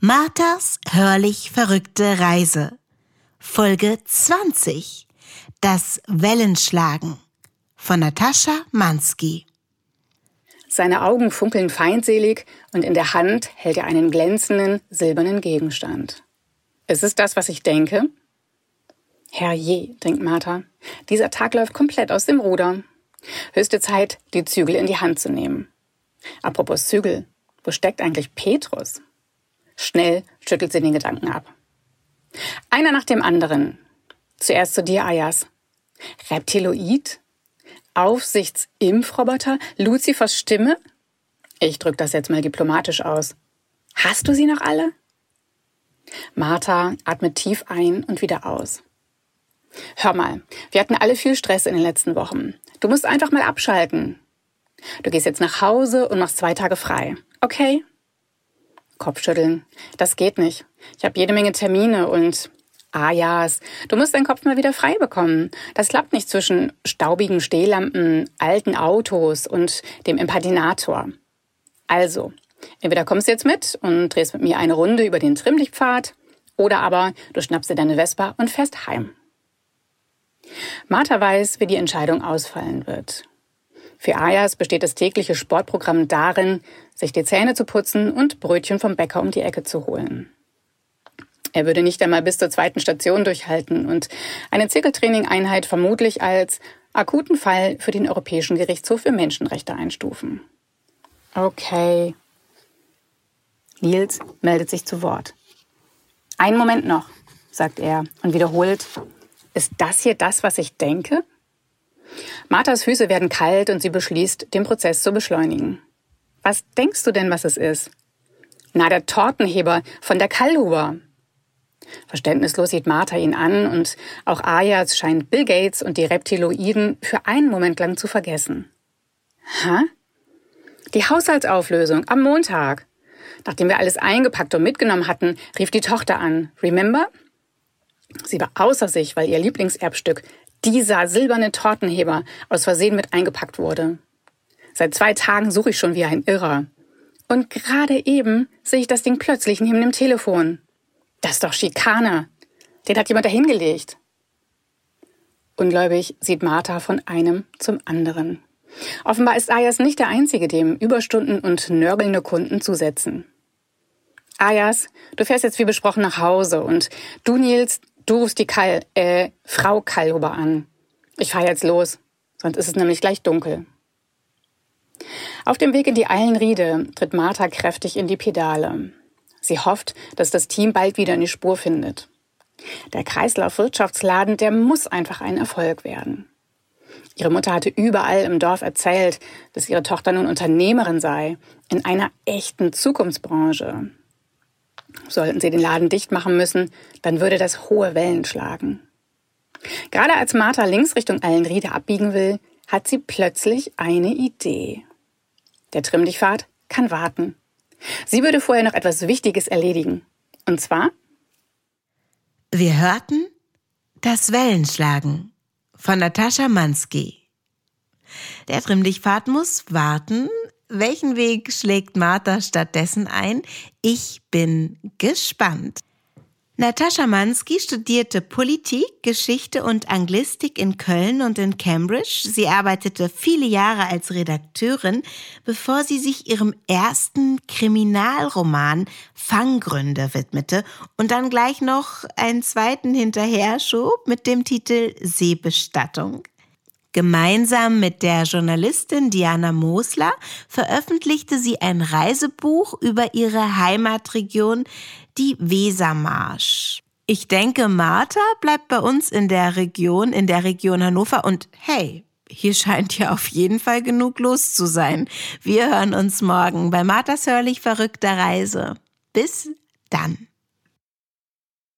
Marthas hörlich verrückte Reise. Folge 20. Das Wellenschlagen von Natascha Mansky. Seine Augen funkeln feindselig und in der Hand hält er einen glänzenden, silbernen Gegenstand. Ist es das, was ich denke? Herrje, denkt Martha, dieser Tag läuft komplett aus dem Ruder. Höchste Zeit, die Zügel in die Hand zu nehmen. Apropos Zügel, wo steckt eigentlich Petrus? Schnell schüttelt sie den Gedanken ab. Einer nach dem anderen. Zuerst zu dir, Ayas. Reptiloid? Aufsichtsimpfroboter? Luzifers Stimme? Ich drück das jetzt mal diplomatisch aus. Hast du sie noch alle? Martha atmet tief ein und wieder aus. Hör mal, wir hatten alle viel Stress in den letzten Wochen. Du musst einfach mal abschalten. Du gehst jetzt nach Hause und machst zwei Tage frei. Okay? Kopfschütteln. Das geht nicht. Ich habe jede Menge Termine und Ah ja, du musst deinen Kopf mal wieder frei bekommen. Das klappt nicht zwischen staubigen Stehlampen, alten Autos und dem Impaginator. Also, entweder kommst du jetzt mit und drehst mit mir eine Runde über den Trimmlichtpfad, oder aber du schnappst dir deine Vespa und fährst heim. Martha weiß, wie die Entscheidung ausfallen wird. Für Ayas besteht das tägliche Sportprogramm darin, sich die Zähne zu putzen und Brötchen vom Bäcker um die Ecke zu holen. Er würde nicht einmal bis zur zweiten Station durchhalten und eine Zirkeltraining-Einheit vermutlich als akuten Fall für den Europäischen Gerichtshof für Menschenrechte einstufen. Okay. Nils meldet sich zu Wort. Einen Moment noch, sagt er und wiederholt, ist das hier das, was ich denke? Marthas Füße werden kalt und sie beschließt, den Prozess zu beschleunigen. Was denkst du denn, was es ist? Na, der Tortenheber von der Kallhuber. Verständnislos sieht Martha ihn an und auch Ayas scheint Bill Gates und die Reptiloiden für einen Moment lang zu vergessen. Hä? Die Haushaltsauflösung am Montag. Nachdem wir alles eingepackt und mitgenommen hatten, rief die Tochter an. Remember? Sie war außer sich, weil ihr Lieblingserbstück, dieser silberne Tortenheber, aus Versehen mit eingepackt wurde. Seit zwei Tagen suche ich schon wie ein Irrer. Und gerade eben sehe ich das Ding plötzlich neben dem Telefon. Das ist doch Schikane. Den hat jemand dahingelegt. Ungläubig sieht Martha von einem zum anderen. Offenbar ist Ayas nicht der Einzige, dem Überstunden und nörgelnde Kunden zusetzen. Ayas, du fährst jetzt wie besprochen nach Hause und du, Nils, du rufst die Kal, äh, Frau Kalhuber an. Ich fahr jetzt los, sonst ist es nämlich gleich dunkel. Auf dem Weg in die Eilenriede tritt Martha kräftig in die Pedale. Sie hofft, dass das Team bald wieder eine Spur findet. Der Kreislaufwirtschaftsladen, der muss einfach ein Erfolg werden. Ihre Mutter hatte überall im Dorf erzählt, dass ihre Tochter nun Unternehmerin sei, in einer echten Zukunftsbranche. Sollten sie den Laden dicht machen müssen, dann würde das hohe Wellen schlagen. Gerade als Martha links Richtung Allenriede abbiegen will, hat sie plötzlich eine Idee. Der Trimmdichtpfad kann warten. Sie würde vorher noch etwas Wichtiges erledigen. Und zwar? Wir hörten das Wellenschlagen von Natascha Mansky. Der Trimmdichtpfad muss warten. Welchen Weg schlägt Martha stattdessen ein? Ich bin gespannt. Natascha Mansky studierte Politik, Geschichte und Anglistik in Köln und in Cambridge. Sie arbeitete viele Jahre als Redakteurin, bevor sie sich ihrem ersten Kriminalroman Fanggründe widmete und dann gleich noch einen zweiten hinterher schob mit dem Titel Seebestattung. Gemeinsam mit der Journalistin Diana Mosler veröffentlichte sie ein Reisebuch über ihre Heimatregion, die Wesermarsch. Ich denke, Martha bleibt bei uns in der Region, in der Region Hannover und hey, hier scheint ja auf jeden Fall genug los zu sein. Wir hören uns morgen bei Marthas hörlich verrückter Reise. Bis dann.